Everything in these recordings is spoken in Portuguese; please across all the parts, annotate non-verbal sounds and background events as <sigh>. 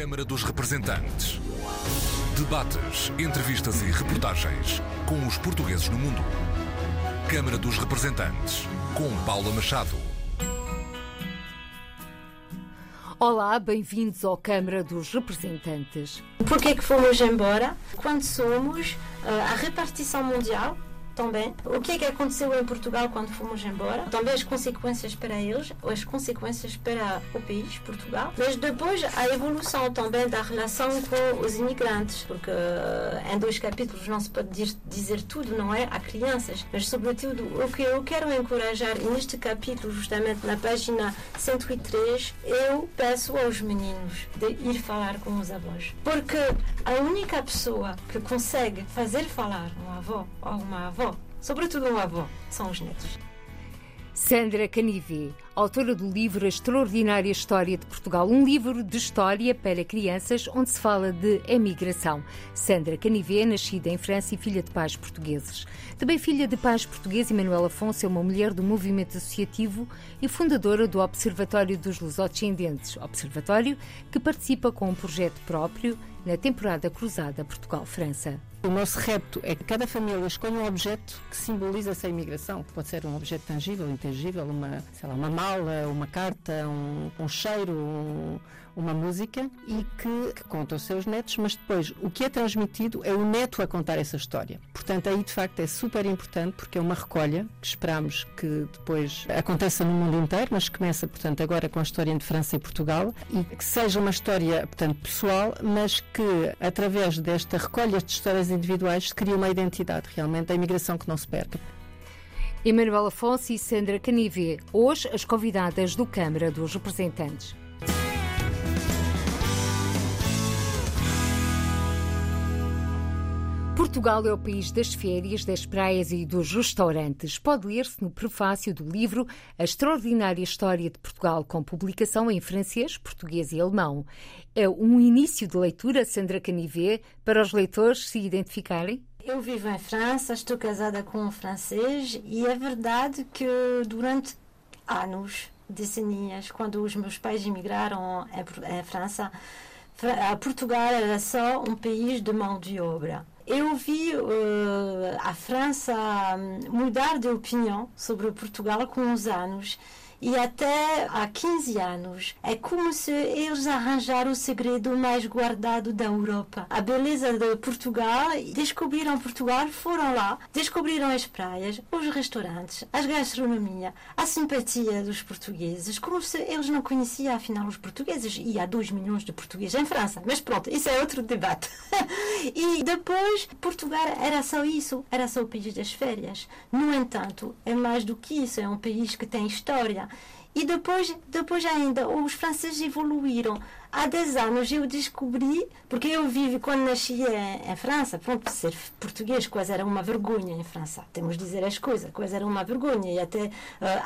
Câmara dos Representantes. Debates, entrevistas e reportagens com os portugueses no mundo. Câmara dos Representantes, com Paula Machado. Olá, bem-vindos ao Câmara dos Representantes. Por que é que fomos embora? Quando somos uh, a repartição mundial também. O que é que aconteceu em Portugal quando fomos embora, também as consequências para eles, as consequências para o país, Portugal, mas depois a evolução também da relação com os imigrantes, porque eh, em dois capítulos não se pode dizer tudo, não é? Há crianças, mas sobretudo o que eu quero encorajar, neste capítulo, justamente na página 103, eu peço aos meninos de ir falar com os avós, porque a única pessoa que consegue fazer falar um avô ou uma avó sobretudo um avô, são os netos. Sandra Canivé, autora do livro A Extraordinária História de Portugal, um livro de história para crianças onde se fala de emigração. Sandra Canivé, nascida em França e filha de pais portugueses. Também filha de pais portugueses, Manuela Afonso é uma mulher do movimento associativo e fundadora do Observatório dos Lusodescendentes, observatório que participa com um projeto próprio na temporada cruzada Portugal-França. O nosso repto é que cada família escolha um objeto que simboliza essa imigração. Pode ser um objeto tangível, intangível, uma, sei lá, uma mala, uma carta, um, um cheiro, um, uma música e que, que conta os seus netos, mas depois o que é transmitido é o neto a contar essa história. Portanto, aí de facto é super importante porque é uma recolha que esperamos que depois aconteça no mundo inteiro, mas começa, portanto, agora com a história entre França e Portugal e que seja uma história, portanto, pessoal, mas que através desta recolha de histórias individuais se cria uma identidade realmente da imigração que não se perde. Emanuel Afonso e Sandra Canive, hoje as convidadas do Câmara dos Representantes. Portugal é o país das férias, das praias e dos restaurantes. Pode ler-se no prefácio do livro A Extraordinária História de Portugal, com publicação em francês, português e alemão. É um início de leitura, Sandra Canivet, para os leitores se identificarem? Eu vivo em França, estou casada com um francês e é verdade que durante anos, decenias, quando os meus pais emigraram em França, Portugal era só um país de mão de obra eu vi uh, a França hum, mudar de opinião sobre Portugal com os anos e até há 15 anos é como se eles arranjaram o segredo mais guardado da Europa. A beleza de Portugal, descobriram Portugal, foram lá, descobriram as praias, os restaurantes, a gastronomia, a simpatia dos portugueses, como se eles não conheciam afinal os portugueses. E há 2 milhões de portugueses em França. Mas pronto, isso é outro debate. <laughs> e depois, Portugal era só isso, era só o país das férias. No entanto, é mais do que isso, é um país que tem história, e depois, depois ainda, os franceses evoluíram. Há 10 anos eu descobri, porque eu vivo quando nasci em, em, França, pronto, ser português quase era uma vergonha em França, temos de dizer as coisas, quase era uma vergonha, e até uh,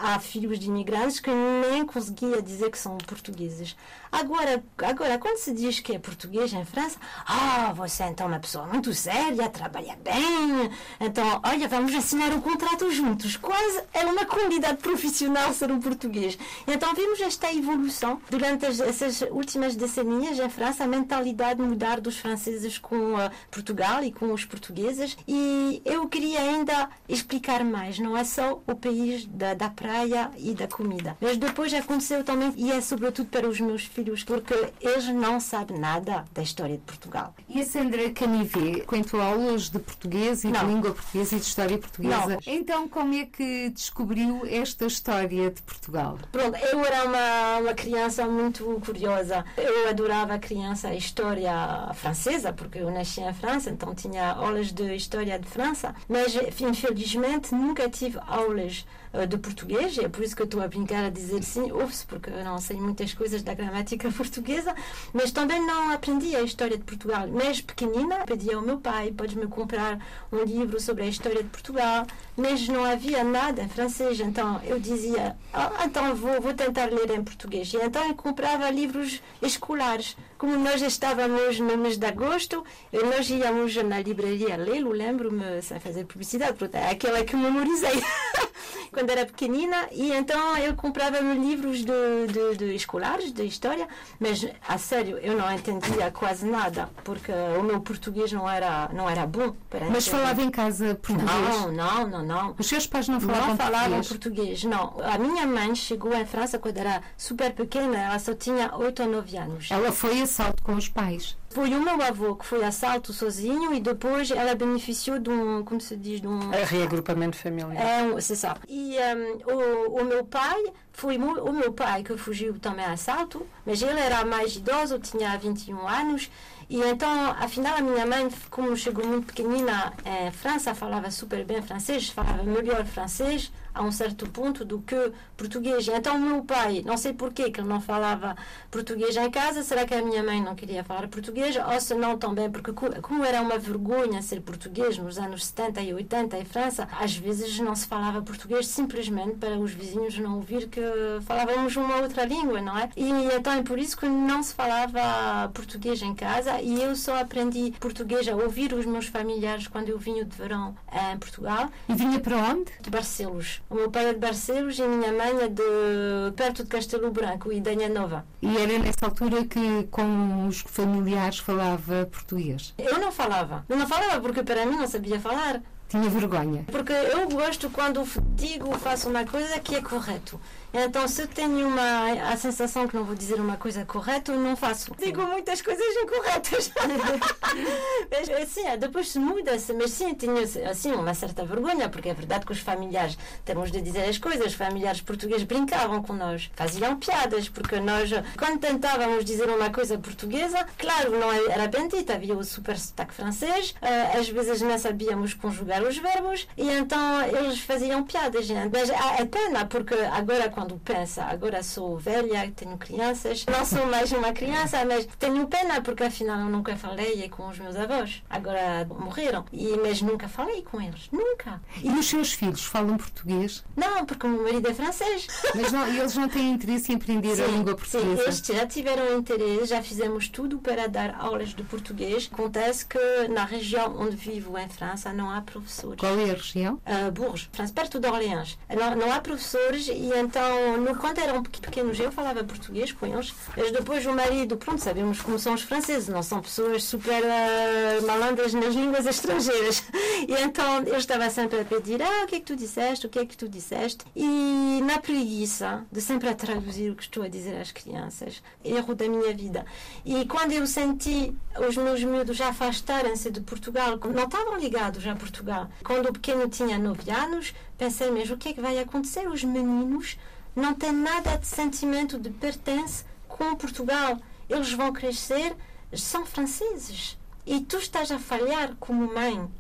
há filhos de imigrantes que nem conseguia dizer que são portugueses. Agora, agora, quando se diz que é português em França, ah, você então é uma pessoa muito séria, trabalha bem, então, olha, vamos assinar um contrato juntos, quase é uma qualidade profissional ser um português. Então vimos esta evolução durante as, essas últimas decenias em França a mentalidade mudar dos franceses com uh, Portugal e com os portugueses e eu queria ainda explicar mais, não é só o país da, da praia e da comida, mas depois aconteceu também e é sobretudo para os meus filhos porque eles não sabem nada da história de Portugal. E a Sandra Canivê quanto aulas de português e não. de língua portuguesa e de história portuguesa. Não. Então como é que descobriu esta história de Portugal? Pronto, eu era uma, uma criança muito curiosa eu adorava a criança a história francesa, porque eu nasci em França, então tinha aulas de história de França, mas infelizmente nunca tive aulas eh, de português, é por isso que eu estou a brincar a dizer sim, ouve-se, porque eu não sei muitas coisas da gramática <laughs> portuguesa, mas também não aprendi a história de Portugal. Mas pequenina, pedi ao meu pai, podes-me comprar um livro sobre a história de Portugal, mas não havia nada em francês, então eu dizia, oh, então vou, vou tentar ler em português. E então eu comprava livros escolares. Como nós estávamos no mês de agosto, nós íamos na livraria lê-lo, lembro-me, sem fazer publicidade, porque é aquela que memorizei. <laughs> quando era pequenina e então eu comprava-me livros de, de, de, escolares, de história, mas a sério, eu não entendia quase nada, porque o meu português não era, não era bom. mas falava em casa português? Não, não, não, não. Os seus pais não falavam, não falavam português? português? Não. A minha mãe chegou em França quando era super pequena, ela só tinha 8 ou 9 anos. Ela foi a salto com os pais? Foi o meu avô que foi a salto sozinho e depois ela beneficiou de um, como se diz, de um... É reagrupamento familiar. É, c'est ça. E um, o, o meu pai foi o meu pai que fugiu também a salto, mas ele era mais idoso, tinha 21 anos e então, afinal, a minha mãe, como chegou muito pequenina em França, falava super bem francês, falava melhor francês a um certo ponto do que português. Então, meu pai, não sei porquê que ele não falava português em casa, será que a minha mãe não queria falar português? Ou se não também, porque como era uma vergonha ser português nos anos 70 e 80 em França, às vezes não se falava português simplesmente para os vizinhos não ouvir que falávamos uma outra língua, não é? E então é por isso que não se falava português em casa e eu só aprendi português a ouvir os meus familiares quando eu vinha de verão em Portugal. E vinha para onde? De Barcelos. O meu pai é de Barcelos e a minha mãe é de perto de Castelo Branco e Danha Nova. E era nessa altura que com os familiares falava português? Eu não falava. Eu não falava porque para mim não sabia falar. Tinha vergonha? Porque eu gosto quando digo, faço uma coisa que é correto. Então, se eu tenho uma, a sensação que não vou dizer uma coisa correta, não faço. Digo muitas coisas incorretas. <laughs> mas, assim, depois se muda-se. Mas sim, tinha assim, uma certa vergonha, porque é verdade que os familiares, temos de dizer as coisas, os familiares portugueses brincavam com nós, faziam piadas, porque nós, quando tentávamos dizer uma coisa portuguesa, claro, não era bendita, havia o super sotaque francês, eh, às vezes não sabíamos conjugar os verbos, e então eles faziam piadas. Mas é pena, porque agora, quando quando pensa, agora sou velha, tenho crianças, não sou mais uma criança, mas tenho pena porque afinal eu nunca falei com os meus avós. Agora morreram, e, mas nunca falei com eles, nunca. E os seus filhos falam português? Não, porque o meu marido é francês. Mas não, eles não têm interesse em aprender sim, a língua portuguesa? Sim, eles já tiveram interesse, já fizemos tudo para dar aulas de português. Acontece que na região onde vivo, em França, não há professores. Qual é a região? Uh, Bourges, França, perto de Orleans. Não, não há professores e então no, quando eram pequenos, eu falava português com eles, mas depois o marido, pronto, sabemos como são os franceses, não são pessoas super uh, malandras nas línguas estrangeiras. <laughs> E então eu estava sempre a pedir: ah, o que é que tu disseste? O que é que tu disseste? E na preguiça de sempre a traduzir o que estou a dizer às crianças, erro da minha vida. E quando eu senti os meus miúdos já afastarem-se de Portugal, não estavam ligados a Portugal, quando o pequeno tinha 9 anos, pensei mesmo: o que é que vai acontecer? Os meninos não têm nada de sentimento de pertence com Portugal. Eles vão crescer, são franceses. E tu estás a falhar como mãe.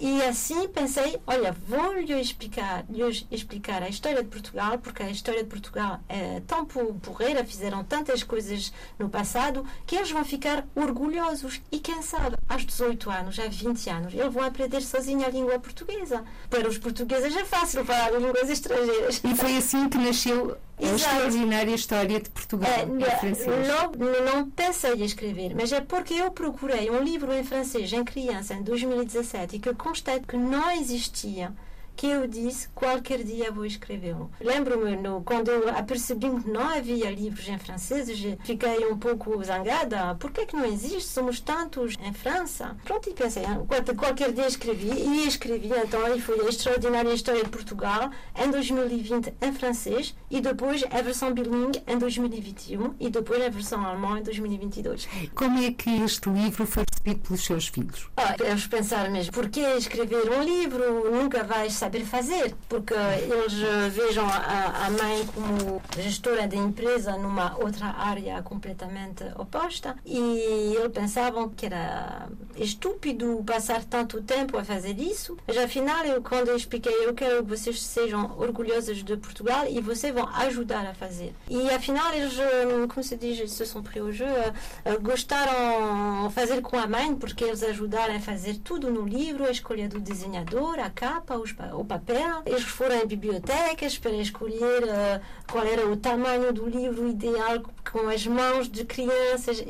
E assim pensei, olha, vou-lhe explicar, lhe explicar a história de Portugal, porque a história de Portugal é tão porreira, fizeram tantas coisas no passado, que eles vão ficar orgulhosos. E quem sabe, aos 18 anos, há 20 anos, eles vão aprender sozinho a língua portuguesa. Para os portugueses é fácil falar línguas estrangeiras. E foi assim que nasceu a extraordinária história de Portugal é, em francês. Não, não pensei em escrever, mas é porque eu procurei um livro em francês em criança em 2017 e que constatei que não existia que eu disse qualquer dia vou escrevê-lo. Lembro-me quando eu apercebi que não havia livros em francês, fiquei um pouco zangada. Por que, é que não existe? Somos tantos em França. Pronto, e pensei, ah, qualquer dia escrevi e escrevi. Então aí foi a extraordinária história de Portugal em 2020 em francês e depois a versão bilingue em 2021 e depois a versão alemã em 2022. Como é que este livro foi recebido pelos seus filhos? Ah, eles pensaram mesmo, por que escrever um livro? Nunca vais saber saber fazer, porque eles eh, vejam a, a mãe como gestora da empresa numa outra área completamente oposta e eles pensavam que era estúpido passar tanto tempo a fazer isso. Mas afinal, eu, quando eu expliquei, eu quero que vocês sejam orgulhosos de Portugal e vocês vão ajudar a fazer. E afinal, eles, eh, como se diz, eles se são pris au jeu, gostaram de fazer com a mãe, porque eles ajudaram a fazer tudo no livro, a escolha do desenhador, a capa, os, o papel. Eles foram em bibliotecas para escolher uh, qual era o tamanho do livro ideal com as mãos de crianças.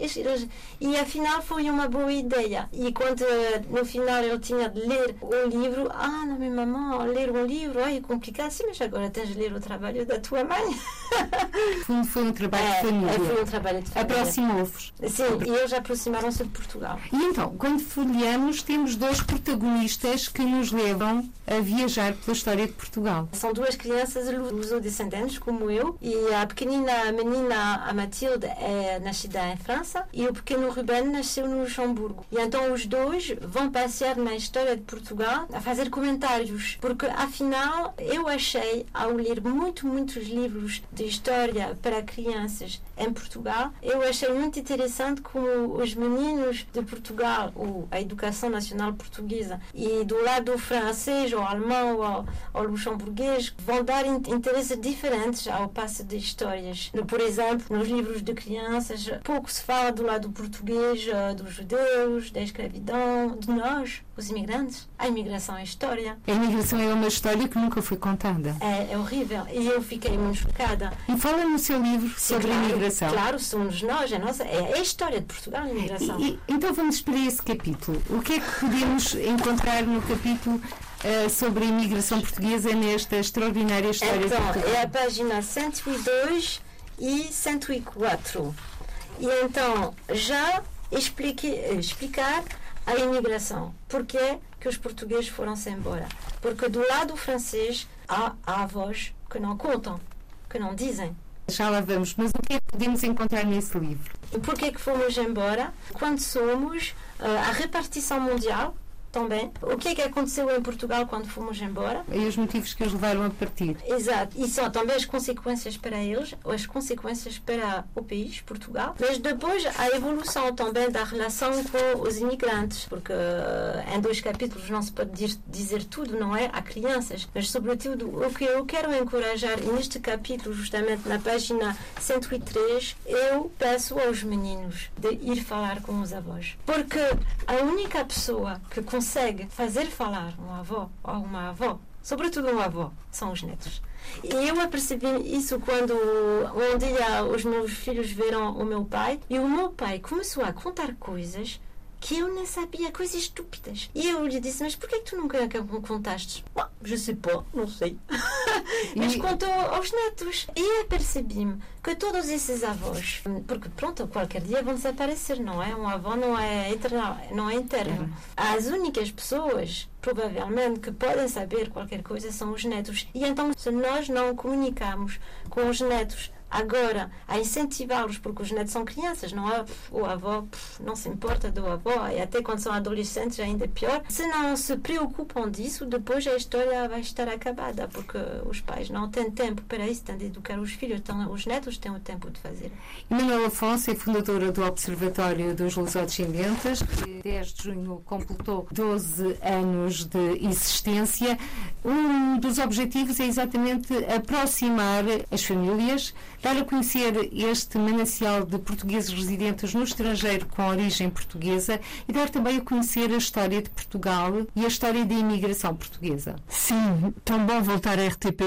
E afinal foi uma boa ideia. E quando no final ele tinha de ler o livro, ah, não, minha mamãe, ler um livro, ai, é complicado. Sim, mas agora tens de ler o trabalho da tua mãe. <laughs> Fundo foi um trabalho é, de família. É, foi um trabalho de família. Aproximou-vos. Sim, e eles aproximaram-se de Portugal. E então, quando folheamos, temos dois protagonistas que nos levam a viajar pela história de Portugal. São duas crianças luso-descendentes, como eu, e a pequenina menina, a Matilde, é nascida em França e o pequeno Ruben nasceu no Luxemburgo. E então os dois vão passear na história de Portugal a fazer comentários, porque afinal eu achei, ao ler muito, muitos livros de história para crianças em Portugal, eu achei muito interessante como os meninos de Portugal, ou a educação nacional portuguesa, e do lado francês, ou alemão, ou, ou luxemburguês, vão dar interesses diferentes ao passo de histórias. Por exemplo, nos livros de crianças, pouco se fala do lado português, eh, dos judeus, da escravidão, de nós, os imigrantes. A imigração é história. A imigração é uma história que nunca foi contada. É, é horrível. E eu fiquei muito chocada. E fala no seu livro sobre claro, a imigração. Claro, somos nós, a nossa, é a história de Portugal, a imigração. E, então vamos para esse capítulo. O que é que podemos encontrar no capítulo uh, sobre a imigração portuguesa nesta extraordinária história então, de Portugal? É a página 102 e 104. E então, já explique, explicar a imigração. Porquê que os portugueses foram-se embora? Porque do lado francês há, há avós que não contam, que não dizem. Já lá vamos, mas o que é que podemos encontrar nesse livro? Porquê que fomos embora? Quando somos uh, a repartição mundial, também. O que é que aconteceu em Portugal quando fomos embora? E os motivos que os levaram a partir. Exato. E são também as consequências para eles, as consequências para o país, Portugal. Mas depois a evolução também da relação com os imigrantes, porque uh, em dois capítulos não se pode dizer tudo, não é? Há crianças. Mas, sobretudo, o que eu quero encorajar, neste capítulo, justamente na página 103, eu peço aos meninos de ir falar com os avós. Porque a única pessoa que consegue fazer falar um avô ou uma avó, sobretudo um avô, são os netos. E eu apercebi isso quando um dia os meus filhos viram o meu pai e o meu pai começou a contar coisas que eu nem sabia, coisas estúpidas. E eu lhe disse, mas por que tu nunca contaste? Bom, je sais pas, não sei. <laughs> mas contou aos netos. E apercebi-me que todos esses avós, porque pronto, qualquer dia vão desaparecer, não é? Um avô não é eterno. Não é eterno. As únicas pessoas, provavelmente, que podem saber qualquer coisa são os netos. E então, se nós não comunicamos com os netos agora a incentivá-los, porque os netos são crianças, não é? O avô não se importa do avô, e até quando são adolescentes ainda é pior. Se não se preocupam disso, depois a história vai estar acabada, porque os pais não têm tempo para isso, têm de educar os filhos, então os netos têm o tempo de fazer. Manuela Afonso é fundadora do Observatório dos Lusodescendentes, que 10 de junho completou 12 anos de existência. Um dos objetivos é exatamente aproximar as famílias dar a conhecer este manancial de portugueses residentes no estrangeiro com origem portuguesa e dar também a conhecer a história de Portugal e a história da imigração portuguesa. Sim, tão bom voltar à RTP.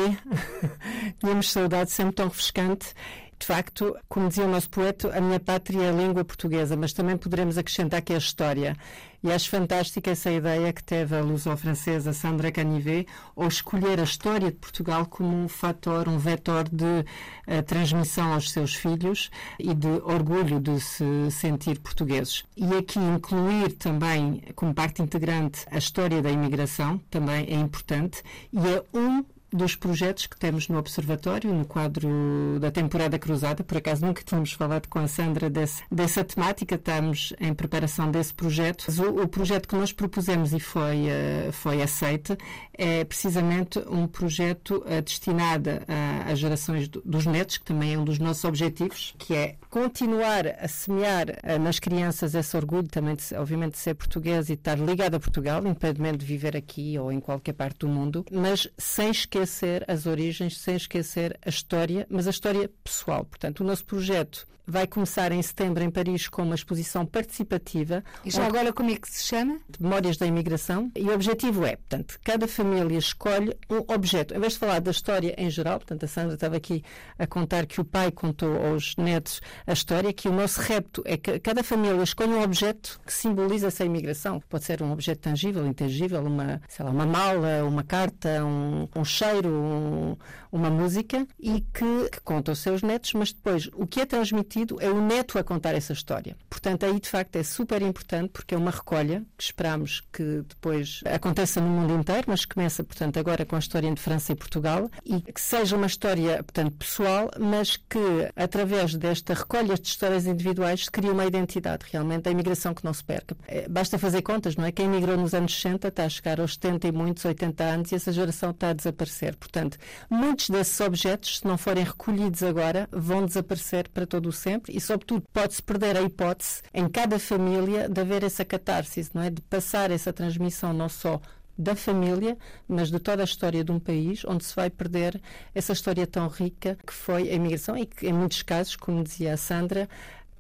<laughs> Tínhamos saudade, sempre tão refrescante de facto, como dizia o nosso poeta, a minha pátria é a língua portuguesa, mas também poderemos acrescentar que é a história. E acho fantástica essa ideia que teve a luso-francesa Sandra Canivet, ao escolher a história de Portugal como um fator, um vetor de uh, transmissão aos seus filhos e de orgulho de se sentir portugueses. E aqui incluir também, como parte integrante, a história da imigração, também é importante, e é um dos projetos que temos no Observatório, no quadro da temporada cruzada. Por acaso nunca tínhamos falado com a Sandra desse, dessa temática, estamos em preparação desse projeto. O, o projeto que nós propusemos e foi, uh, foi aceito é precisamente um projeto uh, destinado às gerações do, dos netos, que também é um dos nossos objetivos, que é continuar a semear uh, nas crianças esse orgulho também, de, obviamente, de ser português e estar ligado a Portugal, independentemente de viver aqui ou em qualquer parte do mundo, mas sem esquecer esquecer as origens, sem esquecer a história, mas a história pessoal. Portanto, o nosso projeto vai começar em setembro em Paris com uma exposição participativa. E já agora como é que se chama? Memórias da Imigração. E o objetivo é, portanto, cada família escolhe um objeto. Em vez de falar da história em geral, portanto, a Sandra estava aqui a contar que o pai contou aos netos a história, que o nosso repto é que cada família escolhe um objeto que simboliza essa imigração. Pode ser um objeto tangível, intangível, uma, sei lá, uma mala, uma carta, um, um cheiro, um, uma música e que, que conta aos seus netos, mas depois o que é transmitido é o neto a contar essa história. Portanto, aí de facto é super importante porque é uma recolha que esperamos que depois aconteça no mundo inteiro, mas começa, portanto, agora com a história de França e Portugal e que seja uma história, portanto, pessoal, mas que através desta recolha de histórias individuais se cria uma identidade realmente da imigração que não se perca. É, basta fazer contas, não é? Quem migrou nos anos 60 está a chegar aos 70 e muitos, 80 anos e essa geração está a desaparecer. Portanto, muitos desses objetos, se não forem recolhidos agora, vão desaparecer para todo o sempre e, sobretudo, pode-se perder a hipótese em cada família de haver essa catarse, não é? De passar essa transmissão não só da família, mas de toda a história de um país, onde se vai perder essa história tão rica que foi a imigração e que, em muitos casos, como dizia a Sandra,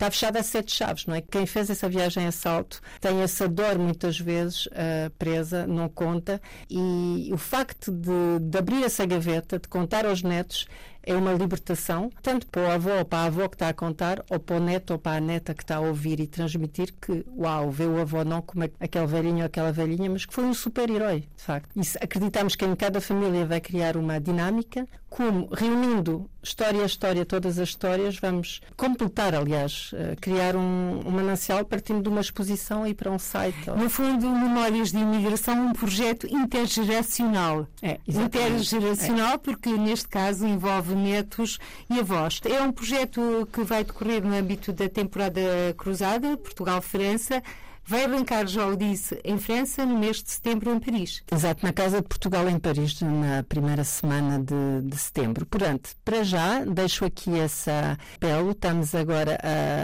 está fechada a sete chaves, não é? Quem fez essa viagem a salto tem essa dor muitas vezes uh, presa, não conta, e o facto de, de abrir essa gaveta, de contar aos netos, é uma libertação, tanto para o avô ou para a avó que está a contar, ou para o neto ou para a neta que está a ouvir e transmitir que, uau, vê o avô não como aquele velhinho ou aquela velhinha, mas que foi um super-herói, de facto. E acreditamos que em cada família vai criar uma dinâmica, como reunindo história a história, todas as histórias, vamos completar, aliás, uh, criar um, um manancial partindo de uma exposição e para um site. No fundo, Memórias de Imigração, um projeto intergeracional. É, intergeracional, é. porque neste caso envolve netos e avós. É um projeto que vai decorrer no âmbito da temporada cruzada, Portugal-França. Vai arrancar, já o disse, em França no mês de setembro em Paris. Exato, na Casa de Portugal em Paris, na primeira semana de, de setembro. Portanto, para já, deixo aqui essa apelo. Estamos agora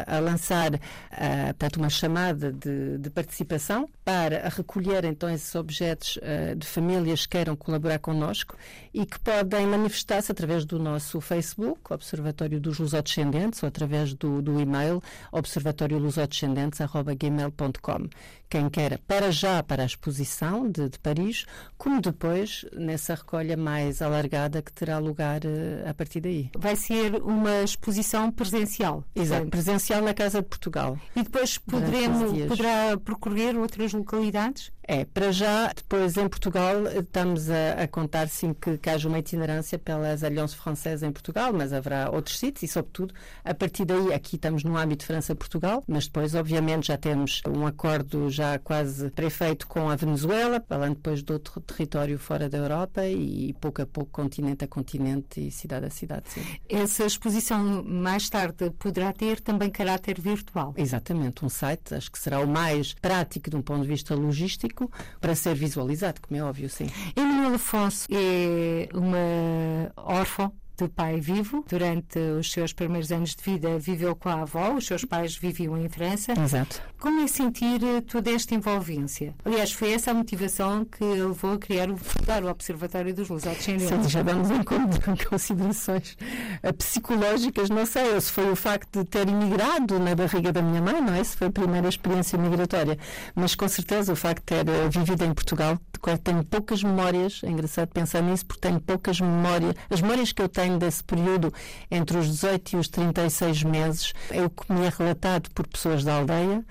a, a lançar a, portanto, uma chamada de, de, participação para recolher então esses objetos uh, de famílias que queiram colaborar connosco e que podem manifestar-se através do nosso Facebook, Observatório dos Lusodescendentes, ou através do, do e-mail observatoriolusadescendentes.gmail.com quem quer para já para a exposição de, de, Paris, como depois nessa recolha mais alargada que terá lugar uh, a partir daí. Vai ser uma exposição presencial. Exato, presencial na Casa de Portugal. E depois poderemos, poderá percorrer outras localidades? É, para já, depois em Portugal estamos a, a contar sim que, que haja uma itinerância pelas Alliances Francesa em Portugal, mas haverá outros sítios e, sobretudo, a partir daí, aqui estamos no âmbito França-Portugal, mas depois, obviamente, já temos um acordo já quase prefeito com a Venezuela, falando depois de outro território fora da Europa e pouco a pouco, continente a continente e cidade a cidade. Sim. Essa exposição mais tarde poderá ter também caráter virtual? Exatamente, um site, acho que será o mais prático de um ponto de vista logístico para ser visualizado, como é óbvio, sim. Emanuel Afonso é uma órfã de pai vivo. Durante os seus primeiros anos de vida viveu com a avó, os seus pais viviam em França. Exato. Como é sentir eh, toda esta envolvência? Aliás, foi essa a motivação que levou a criar o, fundar o Observatório dos Lusodescendentes. Já vamos em <laughs> considerações eh, psicológicas, não sei, se foi o facto de ter imigrado na barriga da minha mãe, não é? Se foi a primeira experiência migratória, mas com certeza o facto de ter eh, vivido em Portugal, tenho poucas memórias, é engraçado pensar nisso, porque tenho poucas memórias, as memórias que eu tenho tenho desse período entre os 18 e os 36 meses é o que me é relatado por pessoas da aldeia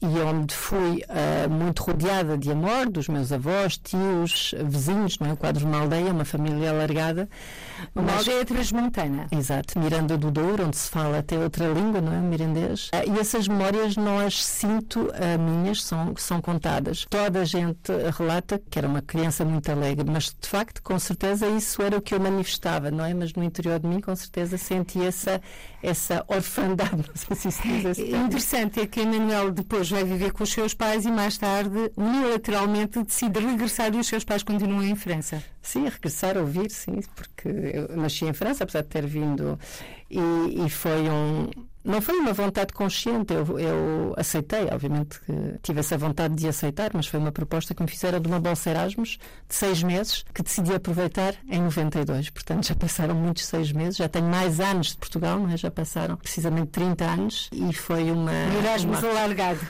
e onde fui uh, muito rodeada de amor dos meus avós, tios, vizinhos, não é? O quadro de uma aldeia, uma família alargada. Uma mas, aldeia transmontana. Exato, Miranda do Douro, onde se fala até outra língua, não é? Mirandês. Uh, e essas memórias não as sinto uh, minhas, são, são contadas. Toda a gente relata que era uma criança muito alegre, mas de facto, com certeza, isso era o que eu manifestava, não é? Mas no interior de mim, com certeza, senti essa, essa orfandade, <laughs> não sei se isso diz assim. Interessante é que Emanuel depois vai viver com os seus pais e mais tarde, unilateralmente, decide regressar e os seus pais continuam em França. Sim, regressar a ouvir, sim, porque eu nasci em França, apesar de ter vindo, e, e foi um Não foi uma vontade consciente, eu, eu aceitei, obviamente que tive essa vontade de aceitar, mas foi uma proposta que me fizeram de uma bolsa Erasmus de seis meses, que decidi aproveitar em 92. Portanto, já passaram muitos seis meses, já tenho mais anos de Portugal, não é? já passaram precisamente 30 anos e foi uma. Um Erasmus uma... <laughs> alargado.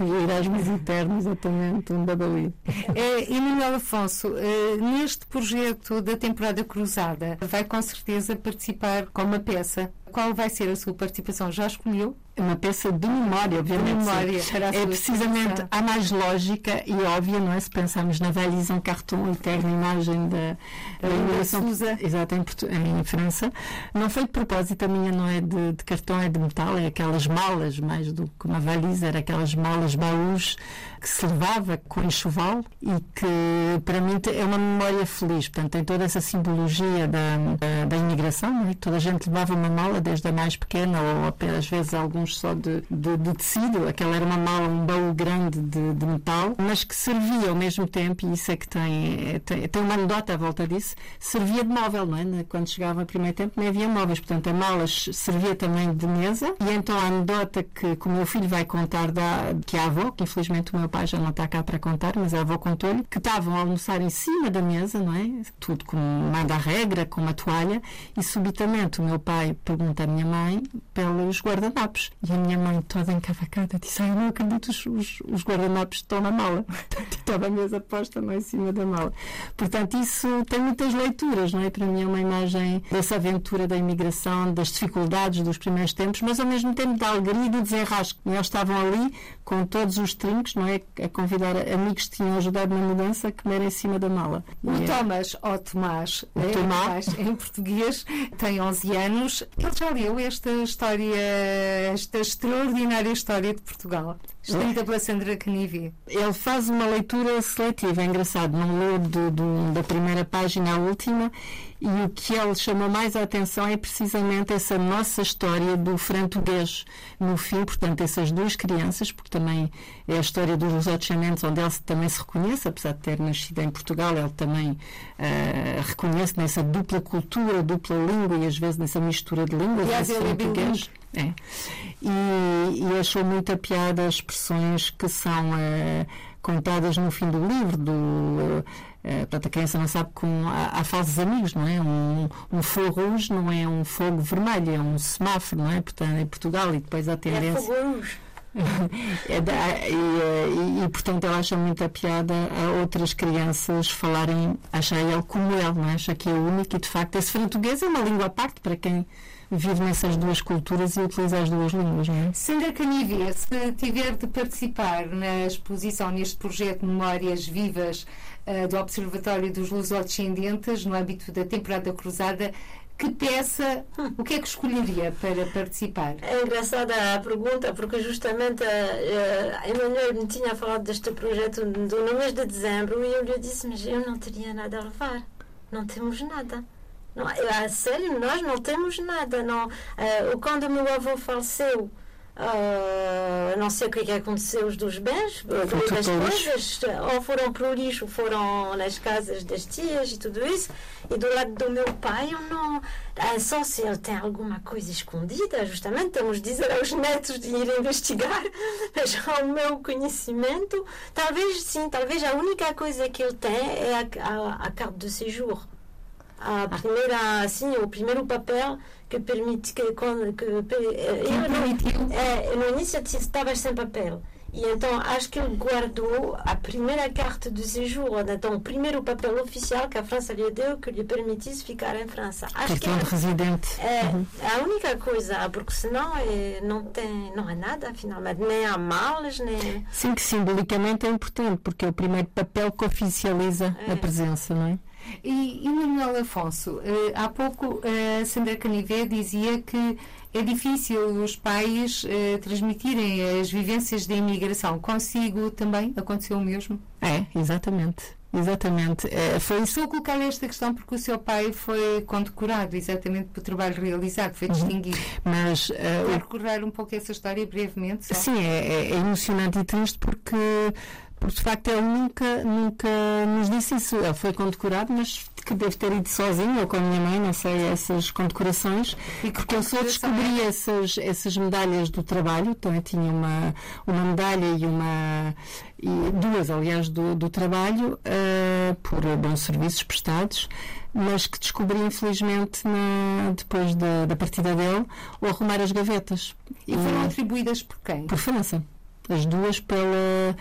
um Erasmus eterno, exatamente, um double é, Emanuel Afonso, é, neste projeto da temporada cruzada, vai com certeza participar com uma peça qual vai ser a sua participação? Já escolheu? É uma peça de memória, obviamente. De memória. É precisamente a mais lógica e óbvia, não é? Se pensarmos na Valise Carton, a eterna imagem da, da imigração. Exato, em, em, França. Não foi de propósito, a minha não é de, de, cartão, é de metal, é aquelas malas, mais do que uma valise, era aquelas malas baús que se levava com enxoval e que, para mim, é uma memória feliz. Portanto, tem toda essa simbologia da, da, da imigração, não é? Toda a gente levava uma mala desde a mais pequena ou às vezes alguns só de, de, de tecido. Aquela era uma mala, um baú grande de, de, metal, mas que servia ao mesmo tempo, e isso é que tem, tem, tem uma anedota à volta disso, servia de móvel, não é? Quando chegava o primeiro tempo nem havia móveis, portanto a mala servia também de mesa e então a anedota que, que o meu filho vai contar da, que a avó, que infelizmente o meu pai já não está cá para contar, mas a avó contou-lhe, que estavam a almoçar em cima da mesa, não é? Tudo com manda a regra, com uma toalha, e subitamente o meu pai pergunta à minha mãe pelos guardanapos. E a minha mãe, toda encavacada, disse: Ai, não acredito, os, os, os guardanapos estão na mala. <laughs> Estava a mesa posta não em cima da mala. Portanto, isso tem muitas leituras, não é? Para mim é uma imagem dessa aventura da imigração, das dificuldades dos primeiros tempos, mas ao mesmo tempo da alegria e do desenrasque. Eles estavam ali com todos os trincos, não é? A convidar amigos que tinham ajudado na mudança a comer em cima da mala. O e é Thomas, ou Tomás, o é, Tomás, em português, tem 11 anos. Ele já leu esta história, esta extraordinária história de Portugal, escrita pela Sandra Canivi? Ele faz uma leitura seletiva, é engraçado, não leu da primeira página à última e o que ele chamou mais a atenção é precisamente essa nossa história do frantuguês no fim, portanto, essas duas crianças, porque também é a história dos lusodescendentes, onde ele também se reconhece, apesar de ter nascido em Portugal, ele também uh, reconhece nessa dupla cultura, dupla língua e às vezes nessa mistura de línguas. Aliás, ele é. É. E, e achou muita piada as expressões que são uh, contadas no fim do livro, do. Uh, portanto, a criança não sabe como há, há falsos amigos, não é? Um, um fogo rouge não é um fogo vermelho, é um semáforo, não é? Portanto, em Portugal, e depois há tendência. É fogo rouge. <laughs> é da, e, e, e, portanto ela acha muita piada a outras crianças falarem, acha ele como ele, não é? acha que é único e de facto esse português é uma língua à parte para quem vive nessas duas culturas e utiliza as duas línguas. Não é? Sandra Canivia, se tiver de participar na exposição, neste projeto Memórias Vivas uh, do Observatório dos Lusodescendentes, no âmbito da temporada cruzada, que peça, <laughs> o que é que escolheria para participar? É engraçada a pergunta, porque justamente a, eh, a Emanuel me tinha falado deste projeto no mês de dezembro e eu lhe disse, mas eu não teria nada a levar, não temos nada. Não, a sério, nós não temos nada. Não, uh, quando o meu avô faleceu, uh, não sei o que, é que aconteceu os dos bens, das coisas, ou foram para o lixo, foram nas casas das tias e tudo isso. E do lado do meu pai, eu não. Uh, só se ele tem alguma coisa escondida, justamente, temos de dizer aos netos de ir investigar, <laughs> mas ao meu conhecimento, talvez sim, talvez a única coisa que ele tem é a, a, a carte de séjour a primeira assim o primeiro papel que permite que, que, que eu não, é, no início estava sem papel e então acho que ele guardou a primeira carta de séjour, então o primeiro papel oficial que a França lhe deu que lhe permitisse ficar em França. Acho Cartão que é, residente. É uhum. a única coisa, porque senão é, não tem, não há nada finalmente, nem há malas, nem. Sim, que simbolicamente é importante, porque é o primeiro papel que oficializa é. a presença, não é? E, e Manuel Afonso, eh, há pouco a eh, Sandra Canivé dizia que é difícil os pais eh, transmitirem as vivências da imigração. Consigo também? Aconteceu o mesmo? É, exatamente. Exatamente. É, foi Estou a colocar esta questão porque o seu pai foi condecorado exatamente pelo trabalho realizado, foi uhum. distinguido. Mas. Uh, Quer recordar um pouco essa história brevemente? Só? Sim, é, é, emocionante e triste porque porque de facto ele nunca, nunca nos disse isso. Ele foi condecorado, mas que deve ter ido sozinho ou com a minha mãe, não sei, essas condecorações. E porque eu só descobri essas, essas medalhas do trabalho, também tinha uma, uma medalha e uma. E duas, aliás, do, do trabalho, uh, por bons serviços prestados mas que descobri infelizmente na, depois da, da partida dele, o arrumar as gavetas. E foram atribuídas por quem? Por França. As duas pela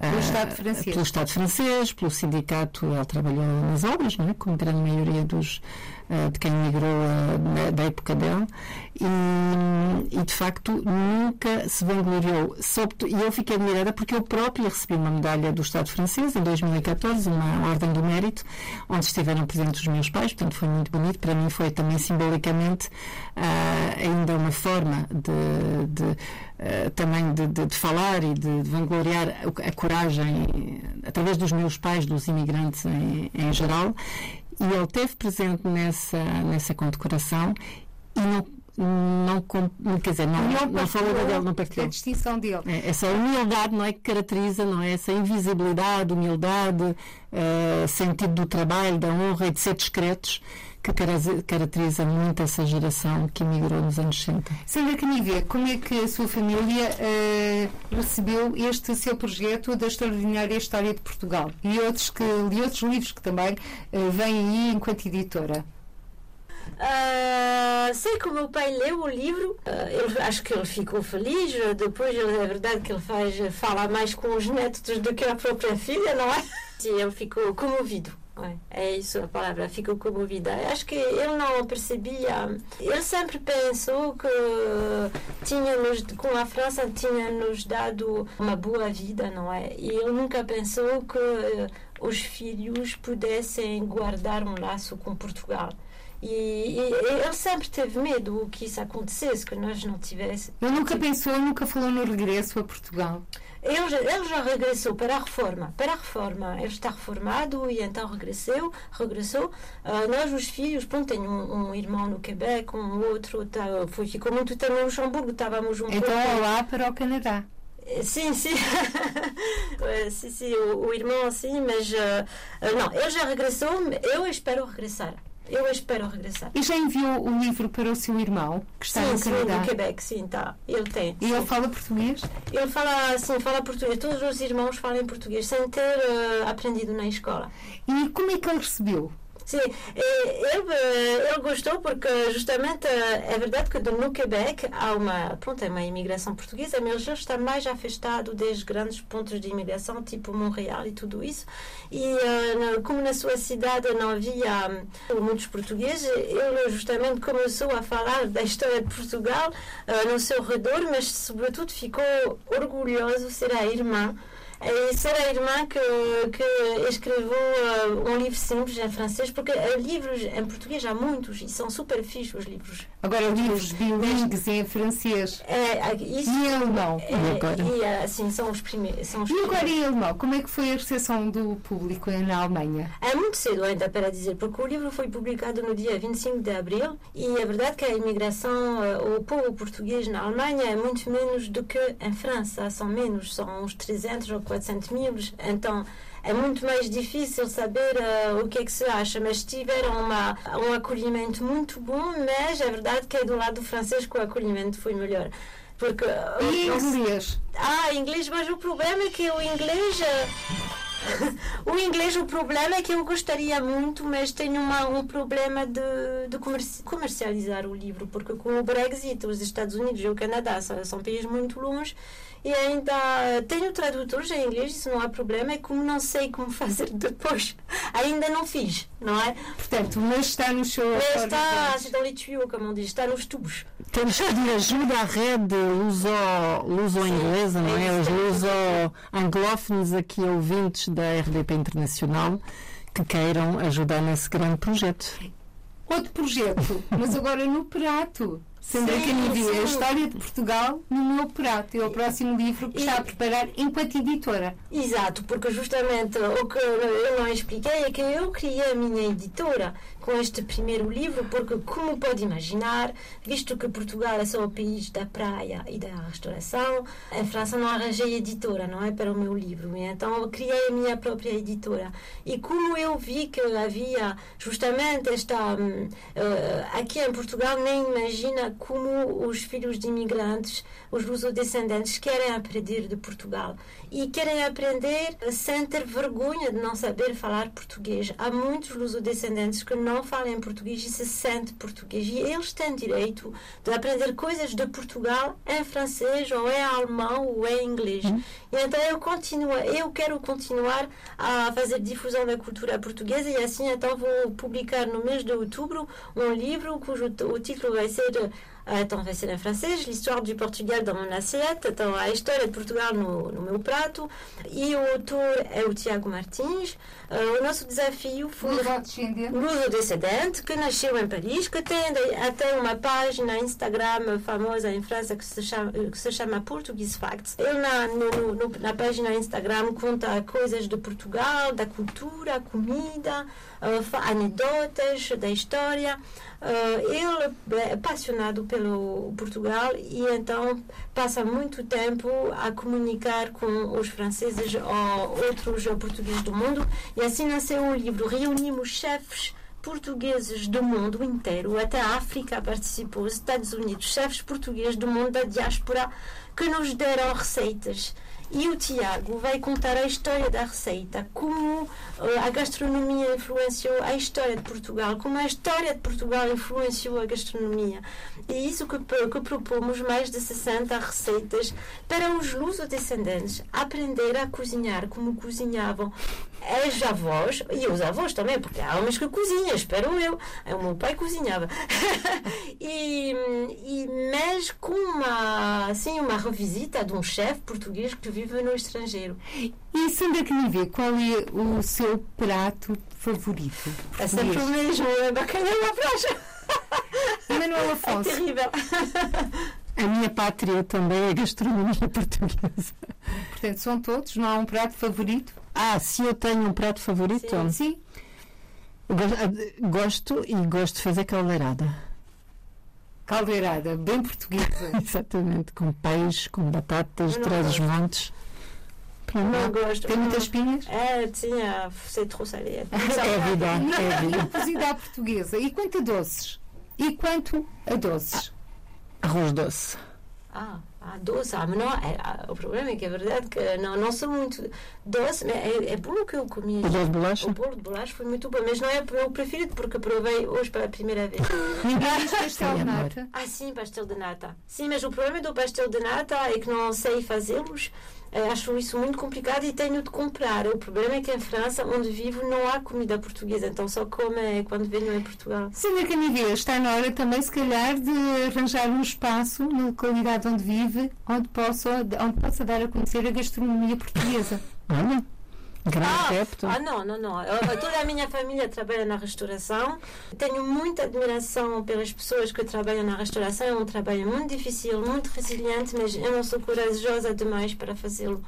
pelo Estado francês. Pelo Estado francês, pelo sindicato, ele trabalhou nas obras, não é? como a grande maioria dos, uh, de quem migrou uh, da época dele, e, e, de facto nunca se vangloriou. E eu fiquei admirada porque eu própria recebi uma medalha do Estado francês em 2014, uma Ordem do Mérito, onde estiveram presentes os meus pais, portanto foi muito bonito. Para mim foi também simbolicamente uh, ainda uma forma de, de Uh, também de, de, de, falar e de, vangloriar a, a, coragem através dos meus pais, dos imigrantes em, em geral, e ele teve presente nessa, nessa condecoração e não não, quer dizer, não, não, não falou dele, não partilhou. A distinção dele. É, essa humildade não é que caracteriza, não é? Essa invisibilidade, humildade, uh, sentido do trabalho, da honra e de ser discretos que caracteriza muito essa geração que emigrou nos anos 60. Sandra Canívia, como é que a sua família uh, recebeu este seu projeto da extraordinária história de Portugal e outros, que, e outros livros que também uh, vêm aí enquanto editora? Uh, sei que o meu pai leu o livro, uh, ele, acho que ele ficou feliz. Depois, ele, é verdade que ele faz, fala mais com os netos do que a própria filha, não é? <laughs> E ele ficou comovido. É isso a palavra, ficou comovida. Acho que ele não percebia. Ele sempre pensou que tinha nos, com a França tinha nos dado uma boa vida, não é? E ele nunca pensou que os filhos pudessem guardar um laço com Portugal. E, e, ele sempre teve medo que isso acontecesse, que nós não tivéssemos. Ele nunca pensou, nunca falou no regresso a Portugal. Ele já, ele já regressou para a reforma. Para a reforma, ele está reformado e então regressou. regressou. Uh, nós, os filhos, pronto, tenho um, um, irmão no Quebec, um outro, tá, foi, ficou muito tempo no Luxemburgo, estávamos um então, pouco... Lá para o Canadá. Sim, sim. <laughs> sim, sim, o, o, irmão, sim, mas uh, não, ele já regressou, eu espero regressar. Eu espero regressar. E já enviou o livro para o seu irmão, que está sim, no sim, Canadá? no Quebec, sim, tá. Ele tem. E sim. ele fala português? Ele fala, sim, fala português. Todos os irmãos falam português, sem ter uh, aprendido na escola. E como é que ele recebeu? Sim, ele, ele gostou porque justamente é verdade que no Quebec há uma, pronto, é uma imigração portuguesa, mas ele está mais afastado dos grandes pontos de imigração, tipo Montreal e tudo isso. E eh, como na sua cidade não havia hum, muitos portugueses, ele justamente começou a falar da história de Portugal eh, no seu redor, mas sobretudo ficou orgulhoso de ser a irmã e ser a irmã que, que escreveu uh, um livro simples em francês, porque uh, livros em português há muitos e são super fixos os livros. Agora, livros bilingues em francês é, isso, e em alemão. É, e agora? E, assim, são os primeiros. São os e agora em alemão, como é que foi a recepção do público na Alemanha? É muito cedo ainda para dizer, porque o livro foi publicado no dia 25 de abril e é verdade que a imigração, uh, o povo português na Alemanha é muito menos do que em França, são menos, são uns 300 ou 400 mil, então é muito mais difícil saber uh, o que é que se acha, mas tiveram uma, um acolhimento muito bom, mas é verdade que é do lado francês que o acolhimento foi melhor. Porque, e inglês? Ah, inglês, mas o problema é que o inglês. Uh, <laughs> o inglês, o problema é que eu gostaria muito, mas tenho uma, um problema de, de comercializar o livro, porque com o Brexit, os Estados Unidos e o Canadá são, são países muito longe e ainda tenho tradutores em inglês, isso não há problema, é como não sei como fazer <laughs> depois. ainda não fiz, não é? Portanto, mas está no show. Mas está, está dans les tuyaux, como diz, está nos tubos. Temos que pedir ajuda à rede luso-inglesa, luso não é? Os luso-anglófonos aqui ouvintes da RDP Internacional que queiram ajudar nesse grande projeto. Outro projeto, mas agora no prato. Sandra Canívio, a história de Portugal no meu prato. É o próximo livro que e, está a preparar enquanto editora. Exato, porque justamente o que eu não expliquei é que eu criei a minha editora com este primeiro livro, porque, como pode imaginar, visto que Portugal é só o país da praia e da restauração, em França não arranjei editora, não é, para o meu livro. Então, eu criei a minha própria editora. E como eu vi que havia justamente esta. Uh, aqui em Portugal, nem imagina como os filhos de imigrantes, os lusodescendentes, querem aprender de Portugal. E querem aprender sem ter vergonha de não saber falar português. Há muitos lusodescendentes que não falam português e se sentem português. E eles têm direito de aprender coisas de Portugal em francês, ou em alemão, ou em inglês. Uhum. E então eu continuo, eu quero continuar a fazer difusão da cultura portuguesa e assim então vou publicar no mês de outubro um livro cujo o título vai ser então vai ser em francês, l'histoire du Portugal dans mon assiette, então a história de Portugal no, no meu prato. E o autor é o Tiago Martins. Uh, o nosso desafio foi Luso Descendente, que nasceu em Paris, que tem até uma página Instagram famosa em França que se chama, que se chama Portuguese Facts. Ele na, no, no, na página Instagram conta coisas de Portugal, da cultura, comida, anedotas da história. Uh, ele é apaixonado pelo Portugal e então passa muito tempo a comunicar com os franceses ou outros portugueses do mundo. E assim nasceu o livro Reunimos chefes portugueses do mundo inteiro, até a África participou, os Estados Unidos, chefes portugueses do mundo da diáspora que nos deram receitas e o Tiago vai contar a história da receita, como eh, a gastronomia influenciou a história de Portugal, como a história de Portugal influenciou a gastronomia. E isso que, que propomos mais de 60 receitas para os luso-descendentes aprender a cozinhar como cozinhavam as avós e os avós também, porque há homens que cozinham, espero eu. O meu pai cozinhava. <laughs> e, e, mas com uma, assim, uma revisita de um chefe português que vive no estrangeiro. E Sandra Canivê, qual é o seu prato favorito? É sempre o mesmo, é bacalhau à praia. <laughs> Manuel Afonso. É terrível. <laughs> A minha pátria também é gastronomia portuguesa. Portanto, são todos, não há um prato favorito? Ah, se eu tenho um prato favorito? Sim. Sim. Gosto e gosto de fazer caldeirada. Caldeirada, bem portuguesa. <laughs> Exatamente, com peixe, com batatas, três os montes. Não gosto. Tem muitas espinhas? É, tinha, sei trop salé. É <laughs> vida, é <laughs> vida. Cozida à portuguesa. E quanto a doces? E quanto a doces? Arroz doce. Ah, ah doce. Ah, mas não, é, ah, o problema é que é verdade que não, não sou muito doce. Mas é, é bom que eu comi. O bolo de bolacha? O bolo de bolacha foi muito bom, mas não é o meu preferido porque provei hoje pela primeira vez. <laughs> Ninguém pastel de nata? Ah, sim, pastel de nata. Sim, mas o problema do pastel de nata é que não sei fazê-los. Eh, acho isso muito complicado e tenho de comprar. O problema é que em França, onde vivo, não há comida portuguesa, então só come quando venho em Portugal. Senhora Canivê, está na hora também, se calhar, de arranjar um espaço na localidade onde vive, onde possa, onde possa dar a conhecer a gastronomia portuguesa. Olha. Grande ah, ah, não, não, não. Eu, toda a minha família trabalha na restauração. Tenho muita admiração pelas pessoas que trabalham na restauração. É um trabalho muito difícil, muito resiliente, mas eu não sou corajosa demais para fazê-lo.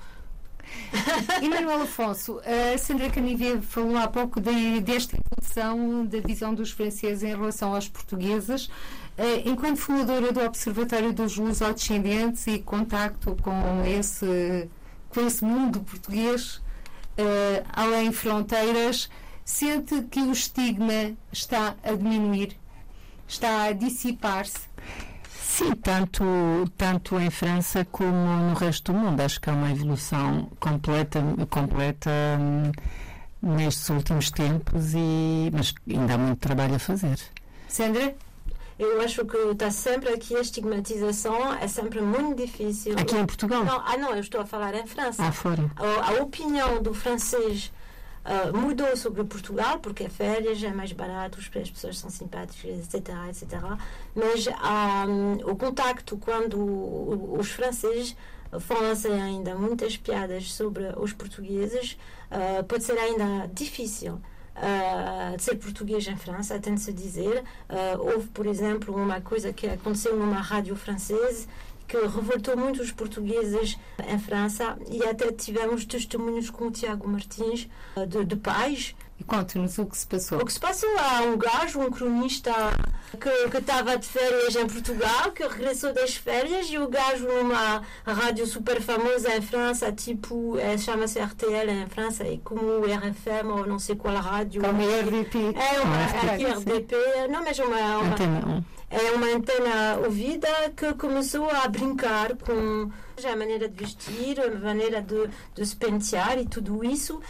E Manuel Afonso, a Sandra Canivê falou há pouco de, desta evolução da visão dos franceses em relação aos portugueses. Eh, enquanto fundadora do Observatório dos Luso-Descendentes e contacto com esse, com esse mundo português, uh, além fronteiras, sente que o estigma está a diminuir, está a dissipar-se? Sim, tanto, tanto em França como no resto do mundo. Acho que há uma evolução completa, completa hum, nestes últimos tempos, e, mas ainda há muito trabalho a fazer. Sandra? Eu acho que está sempre aqui a estigmatização, é sempre muito difícil. Aqui em Portugal? Não, ah, não, eu estou a falar em França. Ah, fora. A, a opinião do francês uh, mudou sobre Portugal, porque é férias, é mais barato, as pessoas são simpáticas, etc, etc. Mas um, o contacto, quando os franceses fazem ainda muitas piadas sobre os portugueses, uh, pode ser ainda difícil uh, de ser português em França, tem de se dizer. Uh, houve, por exemplo, uma coisa que aconteceu numa rádio francesa que revoltou muito os portugueses em França e até tivemos testemunhos com o Tiago Martins, de, de pais E conte-nos o que se passou. O que se passou há um gajo, um cronista que estava de férias em Portugal, que regressou das férias e o gajo numa rádio super famosa em França, tipo, é, chama-se RTL em França, e como o RFM ou não sei qual rádio. Como RDP. É uma é, RDP, não, mas uma, uma, é uma antena ouvida que começou a brincar com a maneira de vestir, a maneira de, de se pentear e tudo isso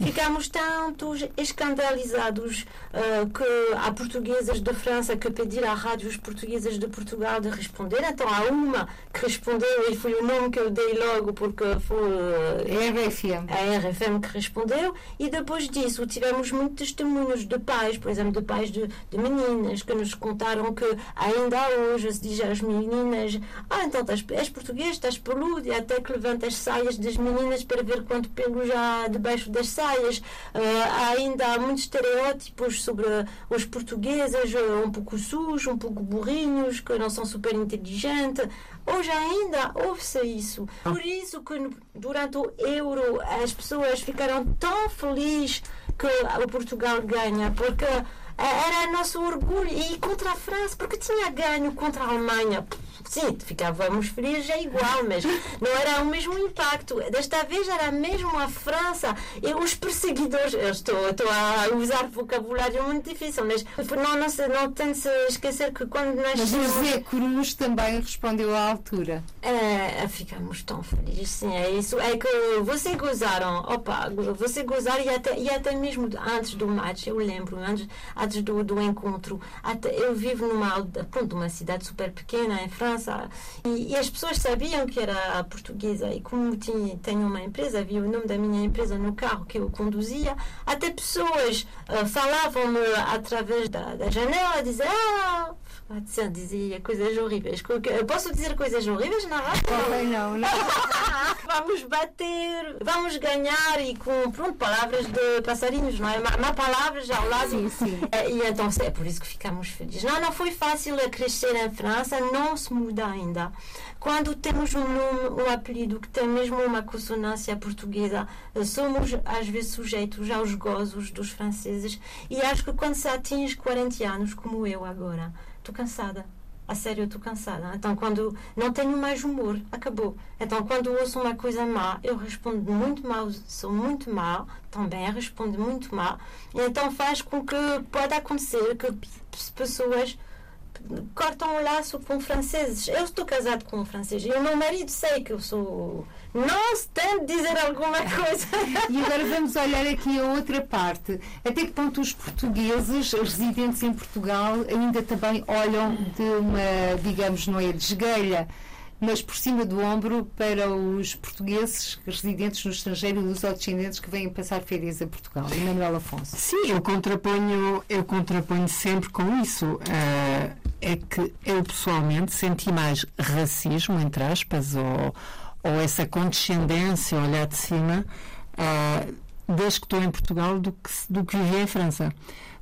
ficamos tantos escandalizados uh, que há portuguesas de França que pediram à rádios portuguesas de Portugal de responder. Então há uma que respondeu e foi o nome que eu dei logo porque foi uh, a RFM. A RFM que respondeu. E depois disso tivemos muitos testemunhos de pais, por exemplo, de pais de, de meninas que nos contaram que ainda hoje se diz às meninas: Ah, então estás, és português, estás peludo, e até que levanta as saias das meninas para ver quanto pelo já há debaixo das saias Uh, ainda há muitos estereótipos sobre os portugueses, uh, um pouco sujos, um pouco burrinhos, que não são super inteligentes. Hoje ainda ouve-se isso. Por isso que durante o euro as pessoas ficaram tão felizes que o Portugal ganha, porque era nosso orgulho. E contra a França, porque tinha ganho contra a Alemanha. Sim, ficávamos felizes, é igual, mas não era o mesmo impacto. Desta vez era mesmo a França e os perseguidores. Eu estou, estou a usar vocabulário muito difícil, mas não, não, se, não tem de se esquecer que quando nós. Mas José Cruz também respondeu à altura. É, ficamos tão felizes, sim, é isso. É que vocês gozaram, opa, você gozar e até, e até mesmo antes do match, eu lembro, antes, antes do, do encontro, até, eu vivo numa, pronto, uma cidade super pequena em França França. E, e, as pessoas sabiam que era portuguesa. E como tinha, tenho uma empresa, havia o nome da minha empresa no carro que eu conduzia, até pessoas uh, falavam-me através da, da janela, dizer ah, dizia coisas horríveis. Eu posso dizer coisas horríveis na rádio? Não, não. <laughs> vamos bater, vamos ganhar e com pronto, palavras de passarinhos, não é? Má palavras ao lado. Sim, sim. É, e então é por isso que ficamos felizes. Não, não foi fácil crescer em França, não se muda ainda. Quando temos um nome, um apelido que tem mesmo uma consonância portuguesa, somos às vezes sujeitos aos gozos dos franceses. E acho que quando se atinge 40 anos, como eu agora, estou cansada. A sério, estou cansada. Então, quando não tenho mais humor, acabou. Então, quando ouço uma coisa má, eu respondo muito mal, sou muito mal, também respondo muito mal. E então faz com que pode acontecer que pessoas cortam o laço com franceses. Eu estou casado com um francês e o meu marido sei que eu sou. Não se tem de dizer alguma <laughs> coisa. E agora vamos olhar aqui a outra parte. Até que ponto os portugueses residentes em Portugal ainda também olham de uma, digamos, não é, desgueira mas por cima do ombro para os portugueses residentes no estrangeiro e os descendentes que vêm passar férias a Portugal. Manuel Afonso. Sim, eu contraponho, eu contraponho sempre com isso. Uh, é que eu pessoalmente senti mais racismo, entre aspas, ou, ou essa condescendência, olhar de cima, uh, desde que estou em Portugal do que, do que vivi em França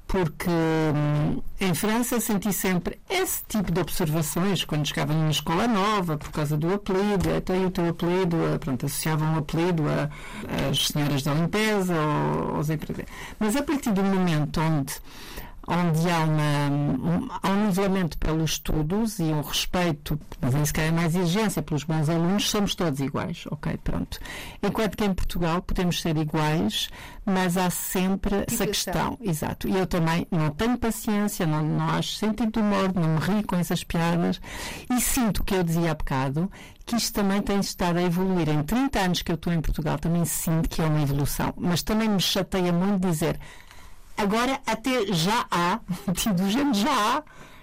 porque hum, em França senti sempre esse tipo de observações quando chegava numa escola nova, por causa do apelido, até o teu apelido, pronto, associavam o apelido às senhoras da limpeza ou aos empregadores. Mas a partir do momento onde onde há, uma, um, há um nivelamento pelos estudos e um respeito, mas se calhar mais exigência pelos bons alunos, somos todos iguais, ok, pronto. Enquanto que em Portugal podemos ser iguais, mas há sempre essa questão, exato. E eu também não tenho paciência, não, não acho sentido de humor, não me rio com essas piadas e sinto o que eu dizia há bocado, que isto também tem estado a evoluir. Em 30 anos que eu estou em Portugal também sinto que é uma evolução, mas também me chateia muito dizer Agora, até já há, <laughs> do género, já há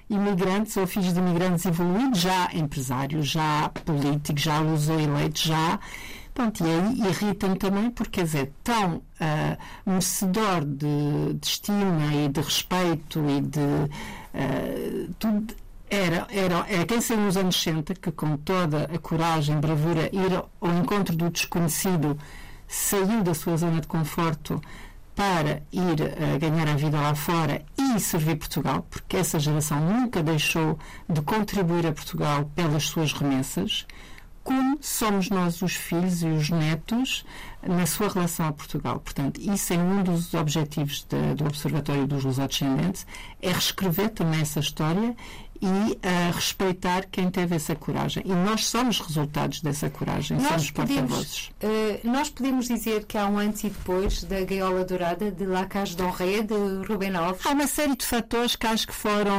imigrantes ou filhos de imigrantes evoluídos, já há empresários, já há políticos, já há luz eleitos, já há. Pronto, e aí irrita-me também porque, quer dizer, tão uh, merecedor de, de, estima e de respeito e de uh, tudo. Era, era, era quem saiu nos anos 60 que, com toda a coragem, bravura, ir ao encontro do desconhecido, saiu da sua zona de conforto para ir uh, ganhar a vida lá fora e servir Portugal, porque essa geração nunca deixou de contribuir a Portugal pelas suas remessas. como somos nós os filhos e os netos na sua relação a Portugal. Portanto, isso é um dos objetivos de, do Observatório dos Lusodescendentes, é reescrever também essa história e uh, respeitar quem teve essa coragem. E nós somos resultados dessa coragem, nós somos porta-vozes. Uh, nós podemos dizer que há um antes e depois da Gaiola Dourada de La Cage d'Henri, de Ruben Alves? Há uma série de fatores que acho que foram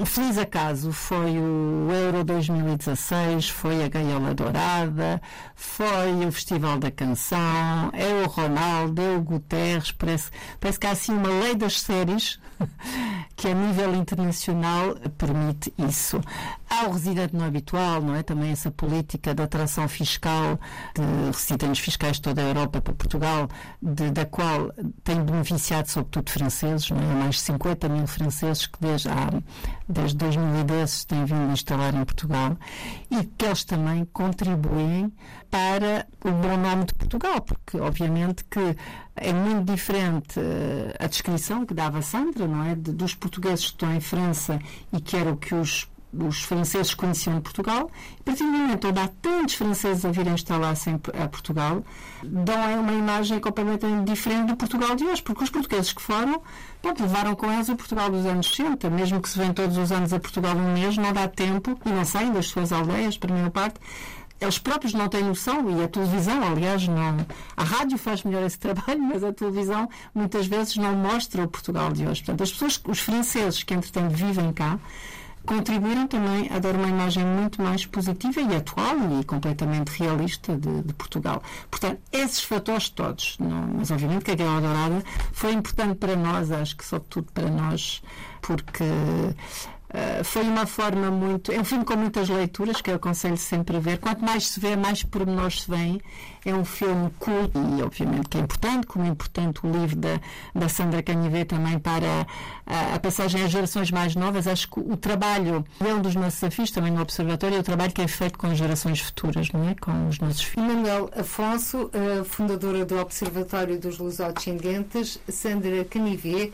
um feliz acaso. Foi o Euro 2016, foi a Gaiola Dourada, foi o Festival da Canção, é o Ronaldo, é o Guterres, parece, parece que há assim uma lei das séries <laughs> que a nível internacional permite isso. Há o residente não habitual, não é? Também essa política de atração fiscal de residentes fiscais de toda a Europa para Portugal, de, da qual tem beneficiado sobretudo franceses, não é? Mais de 50 mil franceses que desde, há, desde 2010 têm vindo a instalar em Portugal e que eles também contribuem para o bom nome de Portugal, porque obviamente que é muito diferente uh, a descrição que dava Sandra, não é? De, dos portugueses que estão em França e que era o que os os franceses conheciam de Portugal, a partir momento onde há tantos franceses a virem instalar-se a Portugal, dão uma imagem completamente diferente do Portugal de hoje, porque os portugueses que foram, pronto, levaram com eles o Portugal dos anos 60, mesmo que se vêm todos os anos a Portugal um mês, não dá tempo, e não saem das suas aldeias, para a minha parte, eles próprios não têm noção, e a televisão, aliás, não. A rádio faz melhor esse <laughs> trabalho, mas a televisão muitas vezes não mostra o Portugal de hoje. Portanto, as pessoas, os franceses que, entretanto, vivem cá, contribuíram também a dar uma imagem muito mais positiva e atual e completamente realista de, de Portugal. Portanto, esses fatores todos, não, mas obviamente que a Guerra Dourada foi importante para nós, acho que sobretudo para nós, porque Uh, foi uma forma muito. É um filme com muitas leituras que eu aconselho sempre a ver. Quanto mais se vê, mais pormenores se vêem. É um filme culto e, obviamente, que é importante, como é importante o livro da, da Sandra Canhavé também para a, a, passagem às gerações mais novas. Acho que o trabalho, é um dos nossos desafios também no Observatório, é o trabalho que é feito com as gerações futuras, não é? Com os nossos filhos. Manuel Afonso, fundadora do Observatório dos Lusodescendentes, Sandra Canivê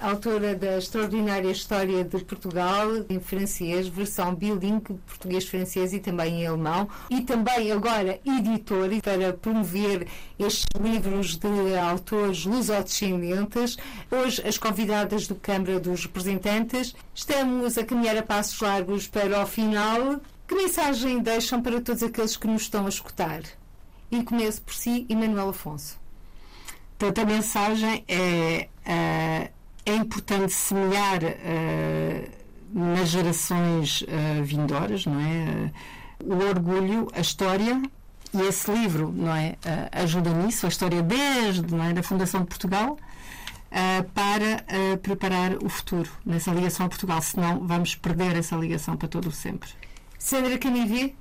autora da extraordinária História de Portugal em francês, versão bilingue, português-francês e também em alemão, e também agora editor para promover estes livros de autores lusodescendentes. Hoje, as convidadas do Câmara dos Representantes, estamos a caminhar a passos largos para o final. Que mensagem deixam para todos aqueles que nos estão a escutar? E começo por si, Emanuel Afonso. Portanto, a mensagem é. Uh é importante semear uh, nas gerações uh, vindouras, não é? O orgulho, a história e esse livro, não é? ajuda nisso, a história desde não é? da Fundação de Portugal para preparar o futuro nessa ligação a Portugal, senão vamos perder essa ligação para todo o sempre. Sandra Canivi?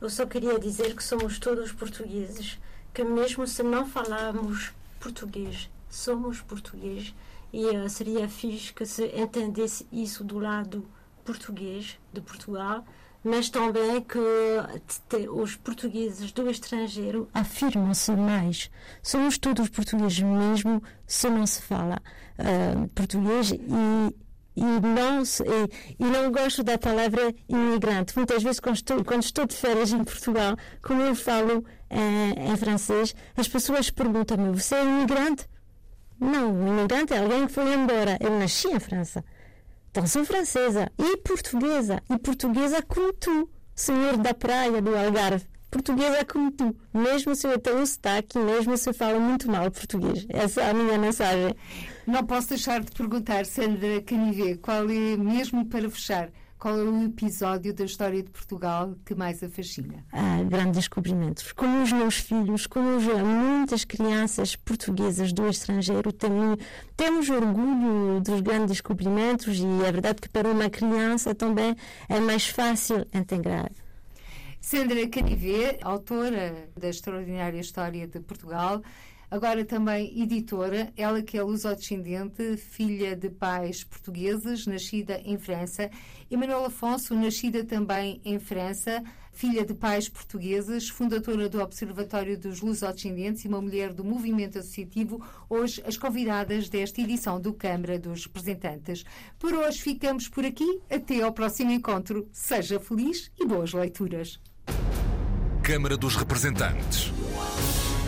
Eu só queria dizer que somos todos portugueses, que mesmo se não falarmos português, somos portugueses e uh, seria fixe que se entendesse isso do lado português de Portugal, mas também que os portugueses do estrangeiro afirmam-se mais. Somos todos portugueses mesmo se não se fala uh, português e e não, e, e, não gosto da palavra imigrante. Muitas vezes, quando estou, quando estou de férias em Portugal, como eu falo em francês, as pessoas perguntam-me: Você é imigrante? Não, o imigrante é alguém que foi embora. Eu nasci em França. Então sou francesa e portuguesa. E portuguesa como tu, senhor da praia do Algarve. Portuguesa como tu. Mesmo se eu tenho sotaque, mesmo se eu falo muito mal português. Essa é a minha mensagem. Não posso deixar de perguntar, Sandra Canivê, qual é, mesmo para fechar, qual é o episódio da história de Portugal que mais a fascina? Ah, grandes descobrimentos. Como os meus filhos, como muitas crianças portuguesas do estrangeiro, temos, temos orgulho dos grandes descobrimentos e é verdade que para uma criança também é mais fácil integrar. Sandra Canivê, autora da extraordinária história de Portugal, agora também editora, ela que é luso-descendente, filha de pais portugueses, nascida em França. Emanuel Afonso, nascida também em França, filha de pais portugueses, fundadora do Observatório dos Lusodescendentes e uma mulher do movimento associativo, hoje as convidadas desta edição do Câmara dos Representantes. Por hoje ficamos por aqui. Até ao próximo encontro. Seja feliz e boas leituras. Câmara dos Representantes.